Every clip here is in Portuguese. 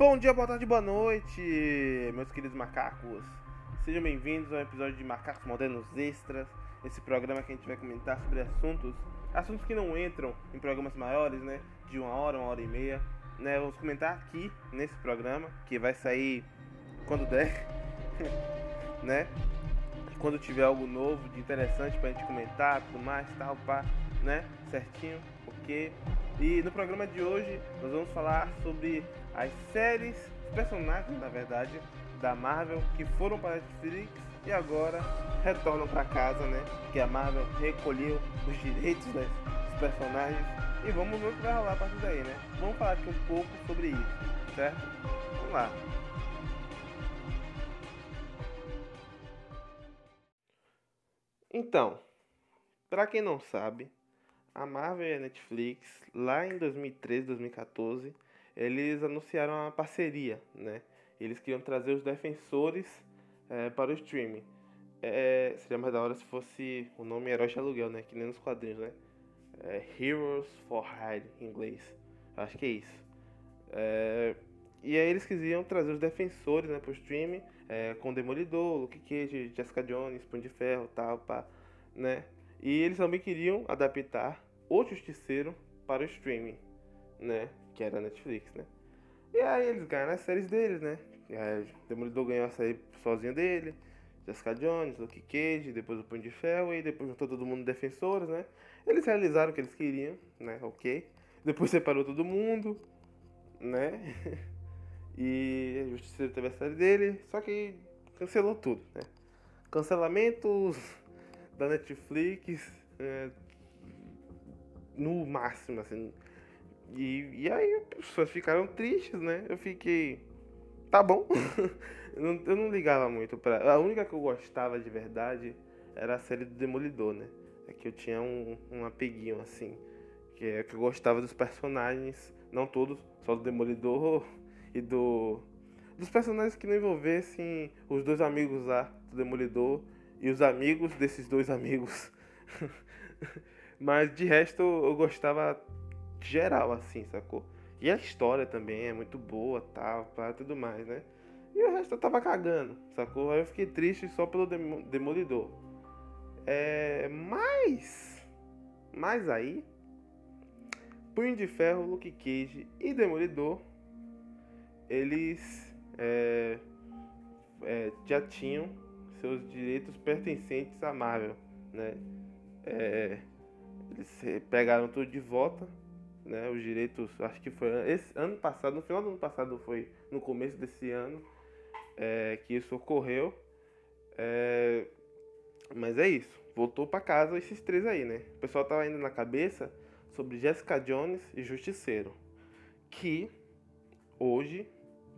Bom dia, boa tarde, boa noite, meus queridos macacos. Sejam bem-vindos ao episódio de Macacos Modernos Extras. Esse programa que a gente vai comentar sobre assuntos, assuntos que não entram em programas maiores, né? De uma hora, uma hora e meia. Né? Vamos comentar aqui nesse programa, que vai sair quando der, né? Quando tiver algo novo, de interessante pra gente comentar, tudo mais, tal, pá, né? Certinho, ok? E no programa de hoje nós vamos falar sobre as séries, os personagens, na verdade, da Marvel que foram para a Netflix e agora retornam para casa, né? Que a Marvel recolheu os direitos dos personagens e vamos ver o que vai rolar a partir daí, né? Vamos falar aqui um pouco sobre isso, certo? Vamos lá. Então, para quem não sabe, a Marvel e a Netflix, lá em 2013, 2014, eles anunciaram uma parceria, né? Eles queriam trazer os defensores é, para o streaming. É, seria mais da hora se fosse o nome Herói de Aluguel, né? Que nem nos quadrinhos, né? É, Heroes for Hire, em inglês. Acho que é isso. É, e aí eles queriam trazer os defensores né, para o streaming, é, com Demolidor, Luke Cage, Jessica Jones, Punho de Ferro, tal, pá, né? E eles também queriam adaptar o Justiceiro para o streaming, né? Que era a Netflix, né? E aí eles ganharam as séries deles, né? É, Demolidor ganhou a série sozinho dele, Jessica Jones, Luke Cage, depois o Punho de Ferro e depois juntou todo mundo defensores, né? Eles realizaram o que eles queriam, né? Ok. Depois separou todo mundo, né? e o Justiceiro teve a série dele, só que cancelou tudo, né? Cancelamentos da Netflix é, no máximo, assim. E, e aí as pessoas ficaram tristes, né? Eu fiquei. Tá bom. eu, não, ligava muito pra. A única que eu gostava de verdade era a série do Demolidor, né? É que eu tinha um, um apeguinho, assim. Que é que eu gostava dos personagens, não todos, só do Demolidor e do. Dos personagens que não envolvessem os dois amigos lá do Demolidor e os amigos desses dois amigos. Mas de resto eu gostava geral, assim, sacou? E a história também é muito boa, tal, tá, tudo mais, né? E o resto eu tava cagando, sacou? Aí eu fiquei triste só pelo Demolidor. É. Mas. Mas aí. Punho de Ferro, Luke Cage e Demolidor. Eles. É, é, já tinham seus direitos pertencentes à Marvel, né? É, eles pegaram tudo de volta, né? Os direitos, acho que foi esse ano passado, no final do ano passado foi no começo desse ano é, que isso ocorreu. É, mas é isso, voltou para casa esses três aí, né? O pessoal tava indo na cabeça sobre Jessica Jones e Justiceiro, que hoje,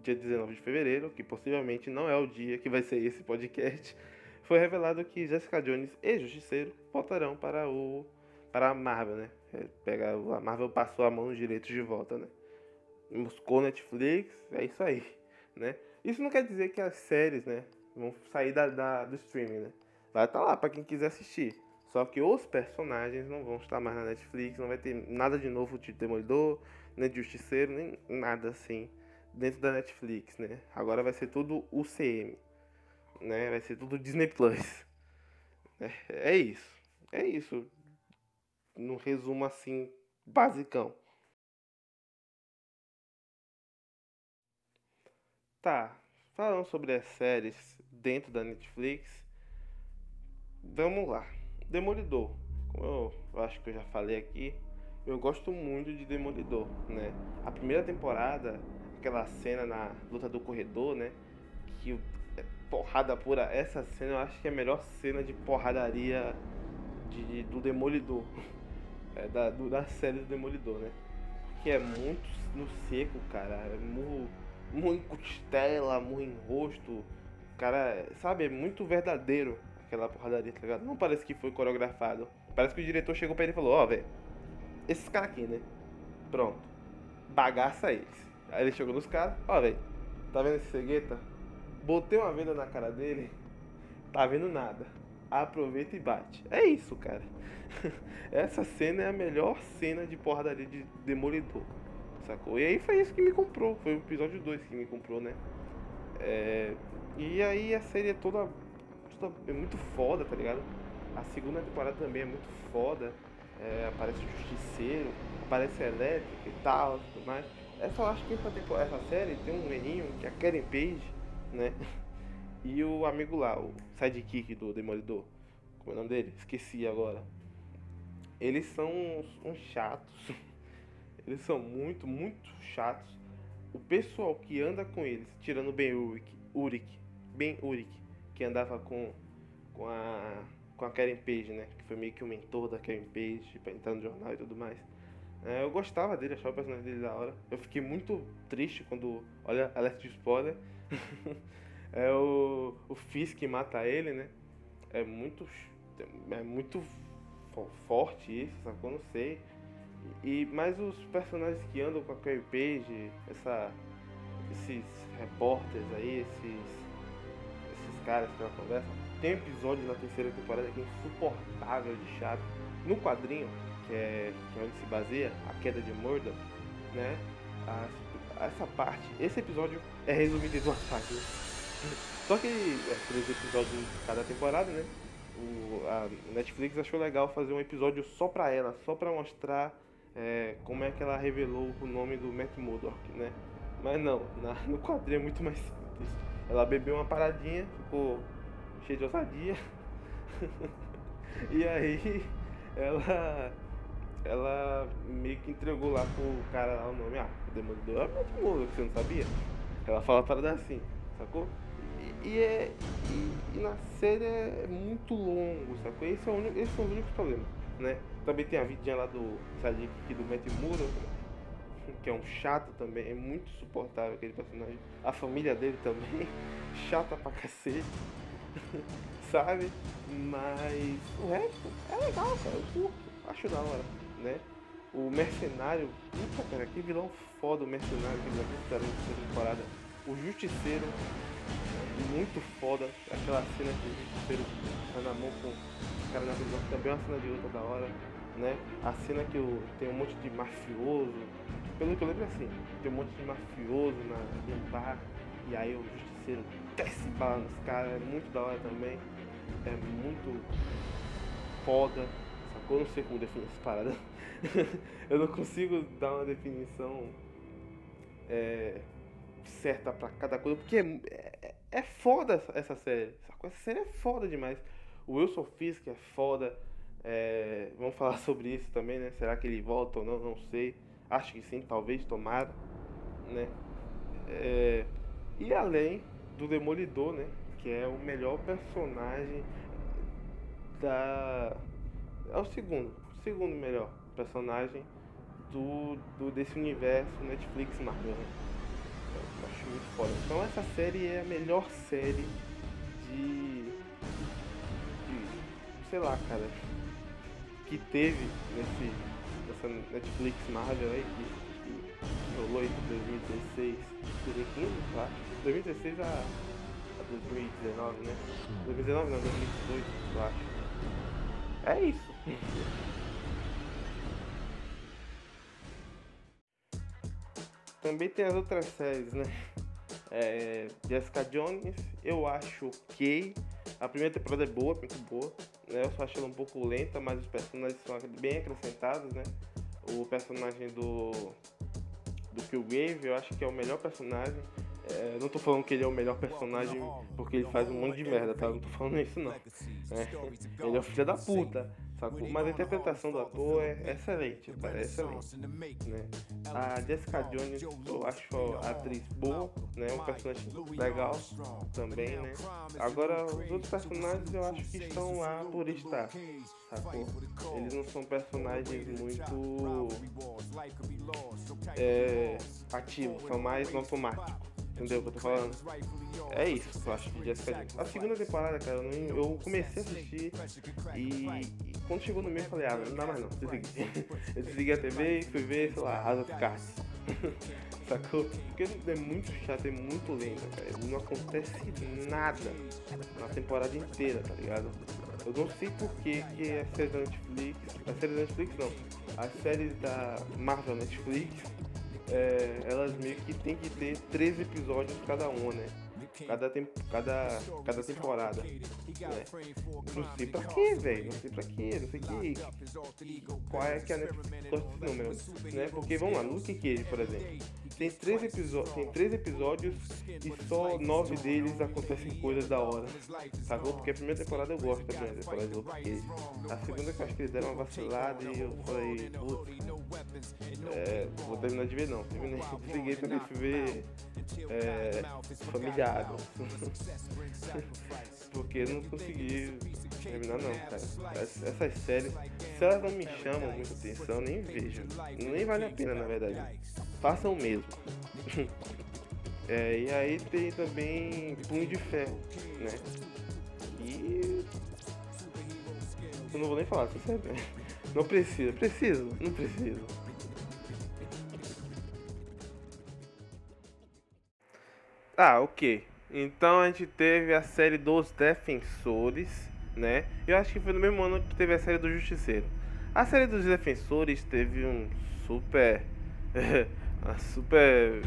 dia 19 de fevereiro, que possivelmente não é o dia que vai ser esse podcast, foi revelado que Jessica Jones e Justiceiro voltarão para o para a Marvel, né? É, pega, a Marvel passou a mão nos direitos de volta, né? Buscou Netflix, é isso aí, né? Isso não quer dizer que as séries, né, vão sair da, da do streaming, né? Vai estar tá lá para quem quiser assistir. Só que os personagens não vão estar mais na Netflix, não vai ter nada de novo de Demolidor, nem de Justiceiro, nem nada assim dentro da Netflix, né? Agora vai ser tudo UCM, né? Vai ser tudo Disney Plus. É, é isso. É isso no resumo assim, basicão. Tá, falando sobre as séries dentro da Netflix, vamos lá. Demolidor, como eu, eu acho que eu já falei aqui, eu gosto muito de Demolidor, né? A primeira temporada, aquela cena na luta do corredor, né? Que é porrada pura, essa cena eu acho que é a melhor cena de porradaria de, do Demolidor. é, da, do, da série do Demolidor, né? Que é muito no seco, cara. É murro, murro em costela, murro em rosto. Cara, sabe, é muito verdadeiro aquela porradaria, tá ligado? Não parece que foi coreografado. Parece que o diretor chegou pra ele e falou, ó, oh, velho, esses caras aqui, né? Pronto. Bagaça eles. Aí ele chegou nos caras, ó, oh, velho, tá vendo esse cegueta? Botei uma venda na cara dele, tá vendo nada aproveita e bate. É isso, cara. Essa cena é a melhor cena de porradaria de Demolidor. sacou? E aí foi isso que me comprou, foi o episódio 2 que me comprou, né? É, e aí a série é toda, toda é muito foda, tá ligado? A segunda temporada também é muito foda. É, aparece o Justiceiro, aparece a Elétrica e tal, tudo mais. Essa, eu acho que essa, temporada, essa série tem um menino que é a Karen Page, né? E o amigo lá, o sidekick do Demolidor. Como é o nome dele? Esqueci agora. Eles são uns, uns chatos. Eles são muito, muito chatos. O pessoal que anda com eles, tirando bem Uric, Uric bem Uric, que andava com, com a com a Karen Page, né? Que foi meio que o mentor da Karen Page pra entrar no jornal e tudo mais. É, eu gostava dele, achava o personagem dele da hora. Eu fiquei muito triste quando. Olha, alerta de spoiler. é o, o Fizz que mata ele, né? É muito. É muito forte isso, sacou? Não sei. E, mas os personagens que andam com a Carrie Page, essa, esses repórteres aí, esses, esses caras que ela conversa, tem episódio na terceira temporada que é insuportável de chato. No quadrinho, que é, que é onde se baseia, a queda de Murdoch, né? Essa parte, esse episódio é resumido em duas páginas. Só que é três episódios em cada temporada, né? O, a Netflix achou legal fazer um episódio só pra ela, só pra mostrar é, como é que ela revelou o nome do Matt Murdock, né? Mas não, na, no quadrinho é muito mais simples. Ela bebeu uma paradinha, ficou cheia de ousadia. e aí ela ela meio que entregou lá pro cara lá o nome, ah, o Demolidor é o Matt Murdock, você não sabia? Ela fala para assim, sacou? E, e é. E, e, na série é muito longo, sacou? Esse é o único, problemas, né? Também tem a vidinha lá do Sadiq do Matt que é um chato também, é muito suportável aquele personagem. A família dele também, chata pra cacete, sabe? Mas o resto é legal, cara, eu curto, acho da hora, né? O mercenário, puta cara, que vilão foda o mercenário que eles avistaram nessa temporada. O justiceiro, muito foda, aquela cena que o justiceiro tá na mão com os caras na prisão, também é uma cena de luta da hora né? A cena que tem um monte de mafioso, pelo que eu lembro é assim, tem um monte de mafioso na, no bar, e aí o justiceiro desce bala nos caras, é muito da hora também, é muito foda, sacou? Eu não sei como definir essa parada. eu não consigo dar uma definição é, certa pra cada coisa, porque é, é, é foda essa, série? Essa série é foda demais. O Wilson Fisk é foda. É, vamos falar sobre isso também, né? Será que ele volta ou não? Não sei. Acho que sim, talvez, tomara, né? É, e além do Demolidor, né? Que é o melhor personagem da... É o segundo, segundo melhor personagem do, do desse universo Netflix Marvel, né? Eu acho muito foda. Então essa série é a melhor série de... de sei lá, cara que teve nesse, nessa Netflix Marvel aí, que, que rolou entre 2016 e 2015, eu acho. 2016 a, a 2019, né? 2019 não, 2018, eu acho. É isso. Também tem as outras séries, né? É, Jessica Jones, eu acho ok. A primeira temporada é boa, muito boa. Né? Eu só achei ela um pouco lenta, mas os personagens são bem acrescentados, né? O personagem do do Killgrave, eu acho que é o melhor personagem. É, não tô falando que ele é o melhor personagem porque ele faz um monte de merda, tá? Eu não tô falando isso não. É, ele é o filho da puta sacou? Mas a interpretação do ator é excelente, cara, é excelente. Né? A Jessica Jones, eu acho a atriz boa, né? Um personagem legal também, né? Agora, os outros personagens eu acho que estão lá por estar, sacou? Eles não são personagens muito é, ativos, são mais no automático. Entendeu o que eu tô falando? É isso eu acho de Jessica Jones. A segunda temporada, cara, eu comecei a assistir e, e quando chegou no meio eu falei, ah, não dá mais não, desliguei. Eu desliguei a TV e fui ver, sei lá, House of Cards. Sacou? Porque é muito chato, é muito lento, cara. Não acontece nada na temporada inteira, tá ligado? Eu não sei por que, que a série da Netflix. A série da Netflix não. A série da Marvel Netflix é, elas meio que tem que ter 13 episódios cada uma, né? Cada, temp cada, cada temporada. Né? Não sei pra quê, velho. Não sei pra quê. Não sei que. Qual é que a Netflix gosta desse número. Né? Porque vamos lá, Luke Cage, por exemplo. Tem três, tem três episódios e só nove deles acontecem coisas da hora. Sacou? Porque a primeira temporada eu gosto da primeira temporada de Luke Cage. A segunda que eu acho que eles deram uma vacilada e eu falei, putz, é, vou terminar de ver não. Terminei, desliguei pra ver é, familiar. Porque eu não consegui terminar não, cara. Essas séries, se elas não me chamam muita atenção, nem vejo. Nem vale a pena na verdade. Façam mesmo. é, e aí tem também Punho de Ferro, né? E. Eu não vou nem falar, você sabe? Não precisa, preciso, não preciso. Ah, ok. Então a gente teve a série dos Defensores, né? Eu acho que foi no mesmo ano que teve a série do Justiceiro. A série dos Defensores teve um super. uma super.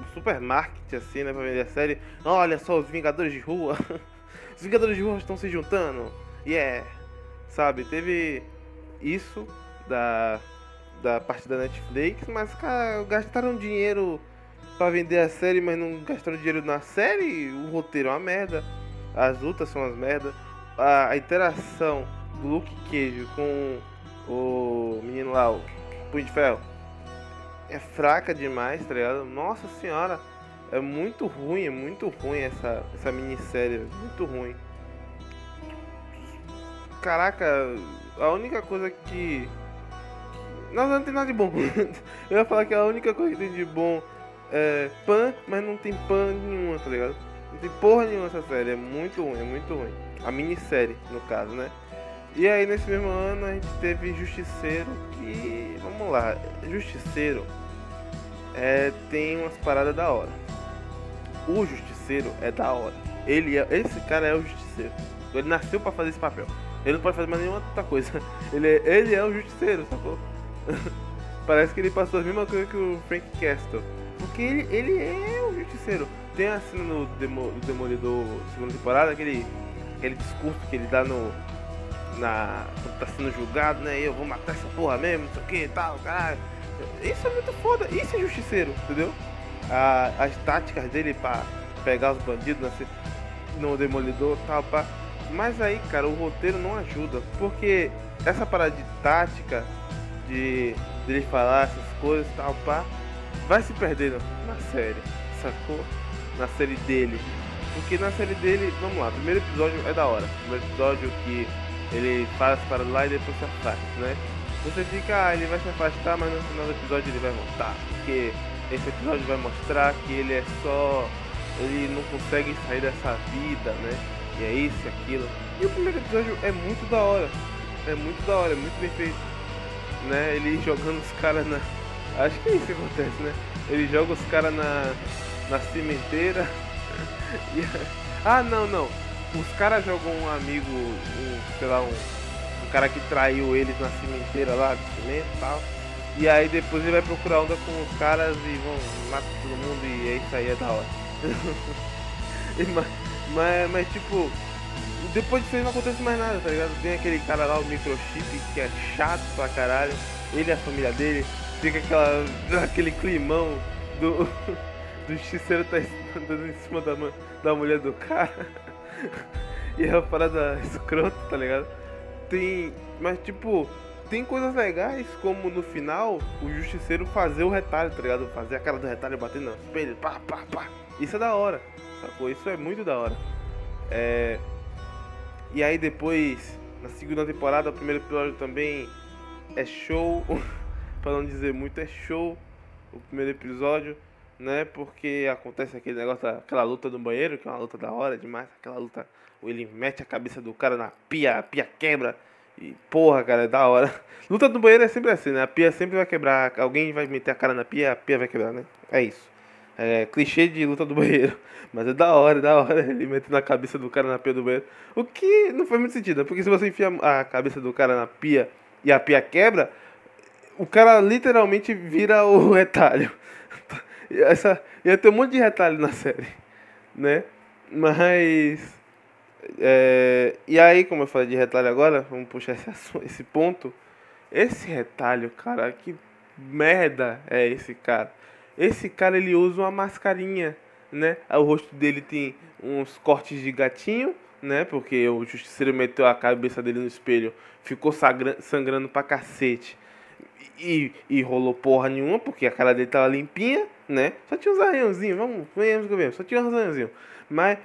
Um super marketing assim, né? Pra vender a série. Olha só, os Vingadores de Rua. os Vingadores de Rua estão se juntando. Yeah! Sabe? Teve isso da, da parte da Netflix, mas, cara, gastaram dinheiro pra vender a série, mas não gastaram dinheiro na série, o roteiro é uma merda, as lutas são umas merda, a, a interação do Luke Cage com o menino lá, o Punho de Ferro, é fraca demais, tá ligado? Nossa senhora, é muito ruim, é muito ruim essa, essa minissérie, muito ruim. Caraca, a única coisa que. Não, não tem nada de bom. Eu ia falar que a única coisa que tem de bom é, pan, mas não tem pan nenhuma, tá ligado? Não tem porra nenhuma essa série, é muito ruim, é muito ruim. A minissérie, no caso, né? E aí nesse mesmo ano a gente teve Justiceiro que. Vamos lá, Justiceiro é, tem umas paradas da hora. O Justiceiro é da hora. Ele é, esse cara é o Justiceiro. Ele nasceu para fazer esse papel. Ele não pode fazer mais nenhuma outra coisa. Ele é, ele é o Justiceiro, sacou? Parece que ele passou a mesma coisa que o Frank Castle. Porque ele, ele é o justiceiro. Tem a cena no Demo, do Demolidor segunda temporada, aquele, aquele discurso que ele dá no. Na. Quando tá sendo julgado, né? Eu vou matar essa porra mesmo, não sei o que e tal, caralho. Isso é muito foda, isso é justiceiro, entendeu? A, as táticas dele pra pegar os bandidos né, no Demolidor tal, pá. Mas aí, cara, o roteiro não ajuda. Porque essa parada de tática, de, de ele falar essas coisas tal, pá vai se perdendo na série, sacou? Na série dele. Porque na série dele, vamos lá, primeiro episódio é da hora. Primeiro episódio que ele faz para lá e depois se afasta, né? Você fica, ah, ele vai se afastar, mas no final do episódio ele vai voltar. Porque esse episódio vai mostrar que ele é só. Ele não consegue sair dessa vida, né? E é isso e aquilo. E o primeiro episódio é muito da hora. É muito da hora, é muito bem feito. Né? Ele jogando os caras na Acho que é isso que acontece, né? Ele joga os caras na, na cimenteira. E, ah, não, não. Os caras jogam um amigo, um, sei lá, um, um cara que traiu eles na cimenteira lá de cimento e tal. E aí depois ele vai procurar onda com os caras e vão matar todo mundo e é isso aí, é da hora. mas, mas, mas, tipo, depois disso aí não acontece mais nada, tá ligado? Tem aquele cara lá, o microchip, que é chato pra caralho. Ele e a família dele fica aquela, aquele climão do, do justiceiro tá andando em cima da, da mulher do cara. E é uma parada escrota, tá ligado? Tem. Mas tipo, tem coisas legais, como no final o justiceiro fazer o retalho, tá ligado? Fazer a cara do retalho batendo no espelho, pá, pá, pá. Isso é da hora, sacou? Isso é muito da hora. É... E aí depois, na segunda temporada, o primeiro episódio também é show. para não dizer muito, é show o primeiro episódio, né? Porque acontece aquele negócio, aquela luta no banheiro, que é uma luta da hora demais, aquela luta, ele mete a cabeça do cara na pia, a pia quebra. E porra, cara, é da hora. Luta no banheiro é sempre assim, né? A pia sempre vai quebrar. Alguém vai meter a cara na pia, a pia vai quebrar, né? É isso. É clichê de luta do banheiro. Mas é da hora, é da hora ele metendo a cabeça do cara na pia do banheiro. O que não faz muito sentido, porque se você enfia a cabeça do cara na pia e a pia quebra, o cara literalmente vira o retalho. Essa, ia ter um monte de retalho na série, né? Mas. É, e aí, como eu falei de retalho agora, vamos puxar esse, esse ponto. Esse retalho, cara, que merda é esse cara? Esse cara ele usa uma mascarinha, né? O rosto dele tem uns cortes de gatinho, né? Porque o justiceiro meteu a cabeça dele no espelho, ficou sangrando pra cacete. E, e rolou porra nenhuma, porque a cara dele tava limpinha, né? Só tinha uns arranhãozinhos, vamos, venhamos que só tinha uns arranhãozinhos. Mas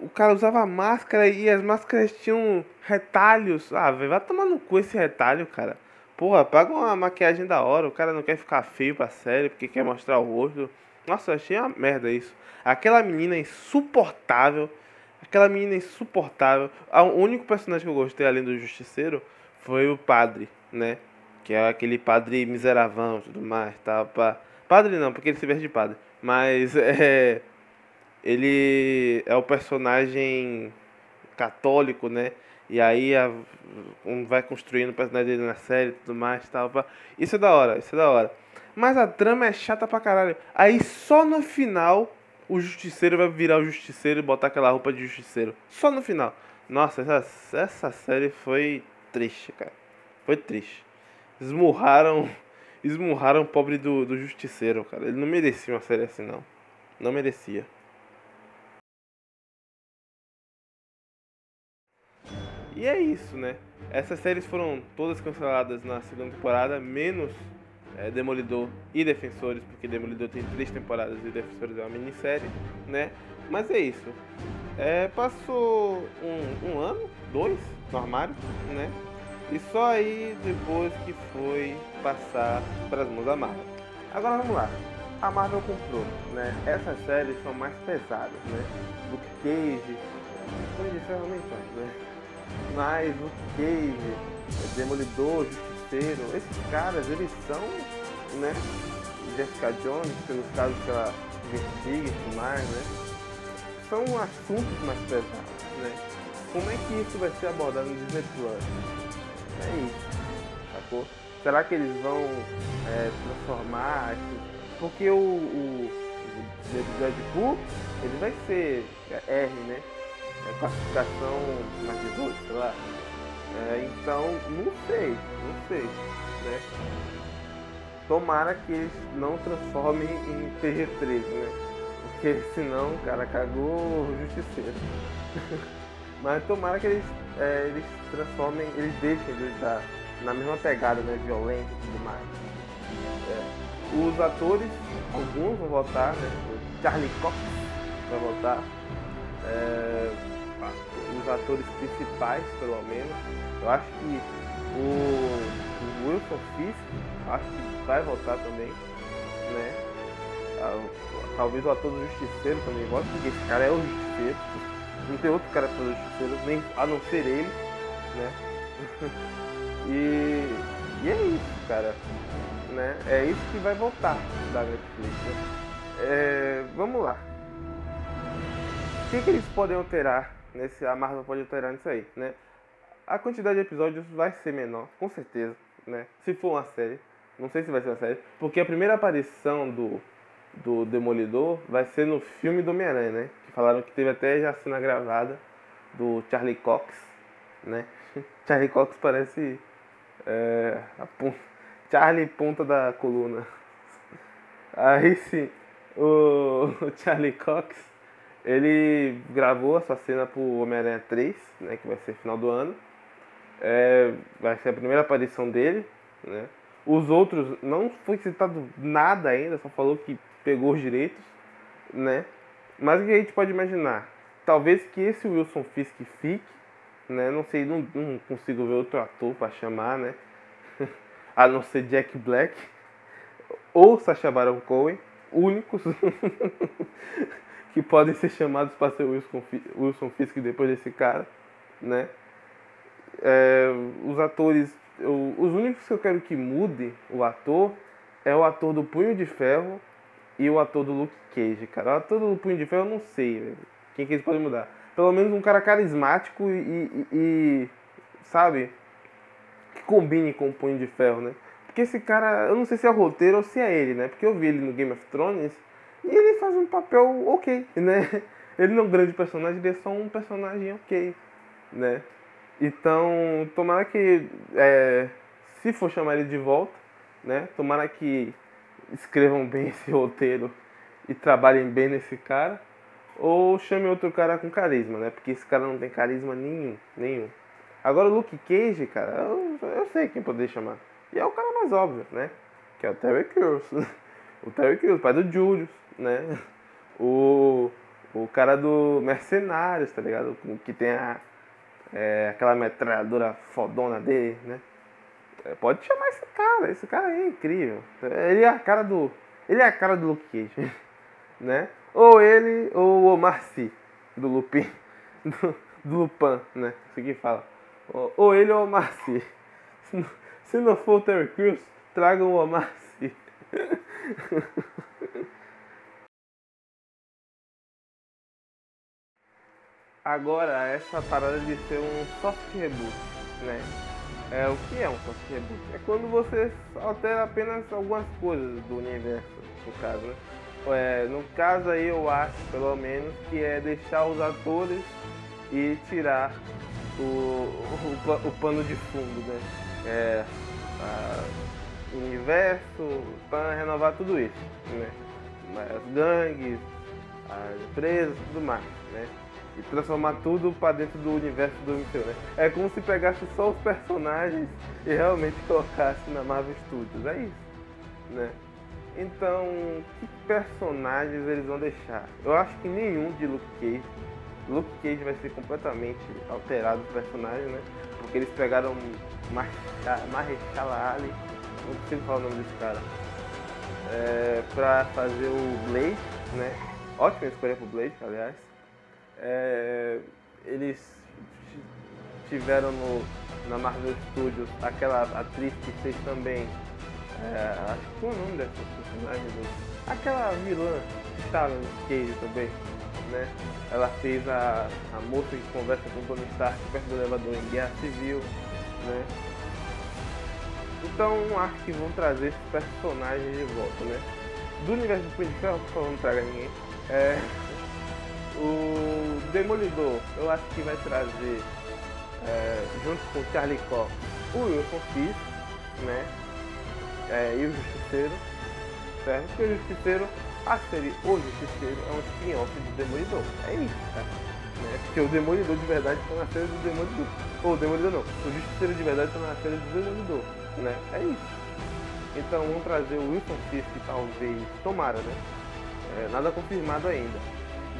o cara usava máscara e as máscaras tinham retalhos. Ah, vai tomar no cu esse retalho, cara. Porra, paga uma maquiagem da hora, o cara não quer ficar feio pra série, porque quer mostrar o rosto. Nossa, achei uma merda isso. Aquela menina insuportável. Aquela menina insuportável. O único personagem que eu gostei além do Justiceiro foi o padre, né? Que é aquele padre miseravão tudo mais, pá. Padre não, porque ele se veste de padre. Mas é. Ele é o personagem católico, né? E aí a, um vai construindo o personagem dele na série e tudo mais, tal. Isso é da hora, isso é da hora. Mas a trama é chata pra caralho. Aí só no final o justiceiro vai virar o justiceiro e botar aquela roupa de justiceiro. Só no final. Nossa, essa, essa série foi triste, cara. Foi triste. Esmurraram. Esmurraram o pobre do, do justiceiro, cara. Ele não merecia uma série assim, não. Não merecia. E é isso, né? Essas séries foram todas canceladas na segunda temporada, menos é, Demolidor e Defensores, porque Demolidor tem três temporadas e Defensores é uma minissérie, né? Mas é isso. É, passou um, um ano, dois, no armário, né? E só aí depois que foi passar para as mãos da Marvel. Agora vamos lá. A Marvel comprou, né? Essas séries são mais pesadas, né? Luke Cage, Punho de nem tanto, né? Mas Luke Cage, Demolidor, Justiceiro, esses caras, eles são, né? Jessica Jones, pelos casos que ela investiga e tudo mais, né? São assuntos mais pesados, né? Como é que isso vai ser abordado no Disney Plus? É isso, sacou? Será que eles vão é, transformar? Porque o, o, o Deadpool, ele vai ser R, né? É classificação mais 18, sei lá. É, então, não sei, não sei, né? Tomara que eles não transformem em PG-13, né? Porque senão cara cagou o justiceiro. Mas tomara que eles, é, eles transformem, eles deixem de estar na mesma pegada, né? Violenta e tudo mais. É. Os atores, alguns vão voltar, né? O Charlie Cox vai voltar. É, os atores principais, pelo menos. Eu acho que o, o Wilson Fisk, acho que vai voltar também, né? Ah, talvez o ator do Justiceiro também volte, porque esse cara é o Justiceiro. Não tem outro cara fazer o Justiceiro, nem, a não ser ele, né? e, e é isso, cara. Né? É isso que vai voltar da Netflix. Né? É, vamos lá. O que, que eles podem alterar nesse. A Marvel pode alterar nisso aí, né? A quantidade de episódios vai ser menor, com certeza, né? Se for uma série. Não sei se vai ser uma série. Porque a primeira aparição do, do Demolidor vai ser no filme do Homem-Aranha, né? Que falaram que teve até já cena gravada do Charlie Cox, né? Charlie Cox parece é, a Charlie ponta da coluna. Aí sim, o Charlie Cox, ele gravou essa cena pro Homem-Aranha 3, né? Que vai ser final do ano. É, vai ser a primeira aparição dele, né? Os outros não foi citado nada ainda, só falou que pegou os direitos, né? Mas o que a gente pode imaginar? Talvez que esse Wilson Fisk fique, né? Não sei, não, não consigo ver outro ator para chamar, né? a não ser Jack Black ou Sacha Baron Cohen, únicos que podem ser chamados para ser Wilson, Wilson Fisk depois desse cara, né? É, os atores, eu, os únicos que eu quero que mude o ator é o ator do Punho de Ferro e o ator do Luke Cage, cara. O ator do Punho de Ferro eu não sei. Quem que eles podem mudar? Pelo menos um cara carismático e, e, e, sabe? Que combine com o Punho de Ferro, né? porque esse cara, eu não sei se é o roteiro ou se é ele, né? Porque eu vi ele no Game of Thrones e ele faz um papel ok, né? Ele não é um grande personagem, ele é só um personagem ok, né? Então, tomara que, é, se for chamar ele de volta, né? Tomara que escrevam bem esse roteiro e trabalhem bem nesse cara. Ou chame outro cara com carisma, né? Porque esse cara não tem carisma nenhum, nenhum. Agora o Luke Cage, cara, eu, eu sei quem poderia chamar. E é o cara mais óbvio, né? Que é o Terry Crews. o Terry Crews, pai do Julius, né? O, o cara do Mercenários, tá ligado? Que tem a, é, aquela metralhadora fodona dele, né? É, pode chamar esse cara, esse cara é incrível. Ele é a cara do. Ele é a cara do Luke Cage, né? Ou ele, ou o Omar Sy, do Lupin, do, do Lupin, né? Isso que fala. Ou, ou ele ou o Omar Sy. Se não, se não for o Terry Crews, tragam o Omar Sy. Agora, essa parada de ser um soft reboot, né? É, o que é um soft reboot? É quando você altera apenas algumas coisas do universo, no caso, né? É, no caso aí eu acho, pelo menos, que é deixar os atores e tirar o, o, o pano de fundo, né? É, a, o universo, para renovar tudo isso, né? As gangues, as empresas, tudo mais, né? E transformar tudo para dentro do universo do MCU, né? É como se pegasse só os personagens e realmente colocasse na Marvel Studios, é isso, né? Então, que personagens eles vão deixar? Eu acho que nenhum de Luke Cage. Luke Cage vai ser completamente alterado o personagem, né? Porque eles pegaram Mahershala Ali, não consigo falar o nome desse cara, é, pra fazer o Blade, né? Ótima escolha pro Blade, aliás é, eles tiveram no, na Marvel Studios aquela atriz que fez também. É, acho que foi o nome dessa personagem. Aquela vilã que estava no Cage também. Né? Ela fez a, a moça que conversa com o Tony Stark perto do elevador em Guerra Civil. Né? Então acho que vão trazer esses personagens de volta. Né? Do universo do Punho de Ferro, por não traga ninguém. É, o Demolidor, eu acho que vai trazer, é, junto com o Charlie Cox, o Wilson Fisk, né? É, e o Justiceiro, certo? Porque o Justiceiro, a série O Justiceiro é um spin-off do Demolidor. É isso, tá? Né? Porque o Demolidor de verdade está na série do Demolidor. Ou o Demolidor não, o Justiceiro de verdade está na série do Demolidor, né? É isso. Então vamos trazer o Wilson Fisk, talvez, tomara, né? É, nada confirmado ainda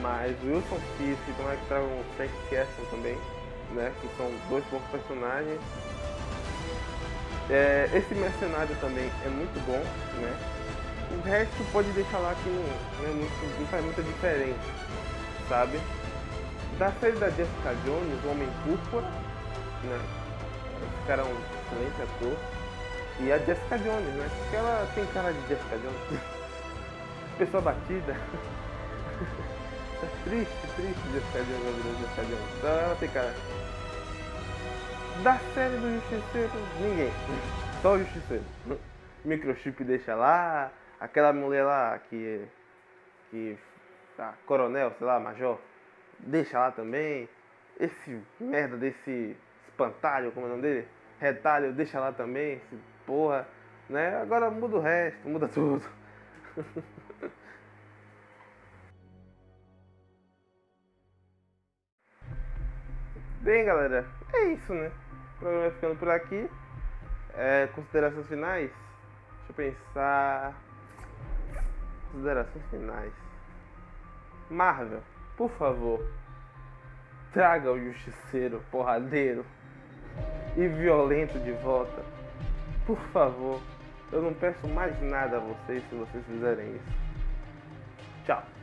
mas Wilson Fisk e tomara que tragam o Frank Castle também, né? Que são dois bons personagens. É, esse mercenário também é muito bom, né? O resto pode deixar lá que não, é muito, não faz muita diferença, sabe? Da série da Jessica Jones, o Homem Púrpura, né? Esse cara é um excelente ator. E a Jessica Jones, né? Porque ela tem cara de Jessica Jones. Pessoa batida. Tá triste, triste Jessica Jones, a Jessica Jones. Então ela cara. Da série do Justiceiro, ninguém. Só o Justiceiro. Microchip deixa lá. Aquela mulher lá que. que. Tá, coronel, sei lá, major. Deixa lá também. Esse merda desse espantalho, como é o nome dele? Retalho, deixa lá também. Esse porra. Né? Agora muda o resto, muda tudo. Bem, galera, é isso, né? O programa vai ficando por aqui. É, considerações finais? Deixa eu pensar. Considerações finais. Marvel, por favor, traga o justiceiro porradeiro e violento de volta. Por favor, eu não peço mais nada a vocês se vocês fizerem isso. Tchau.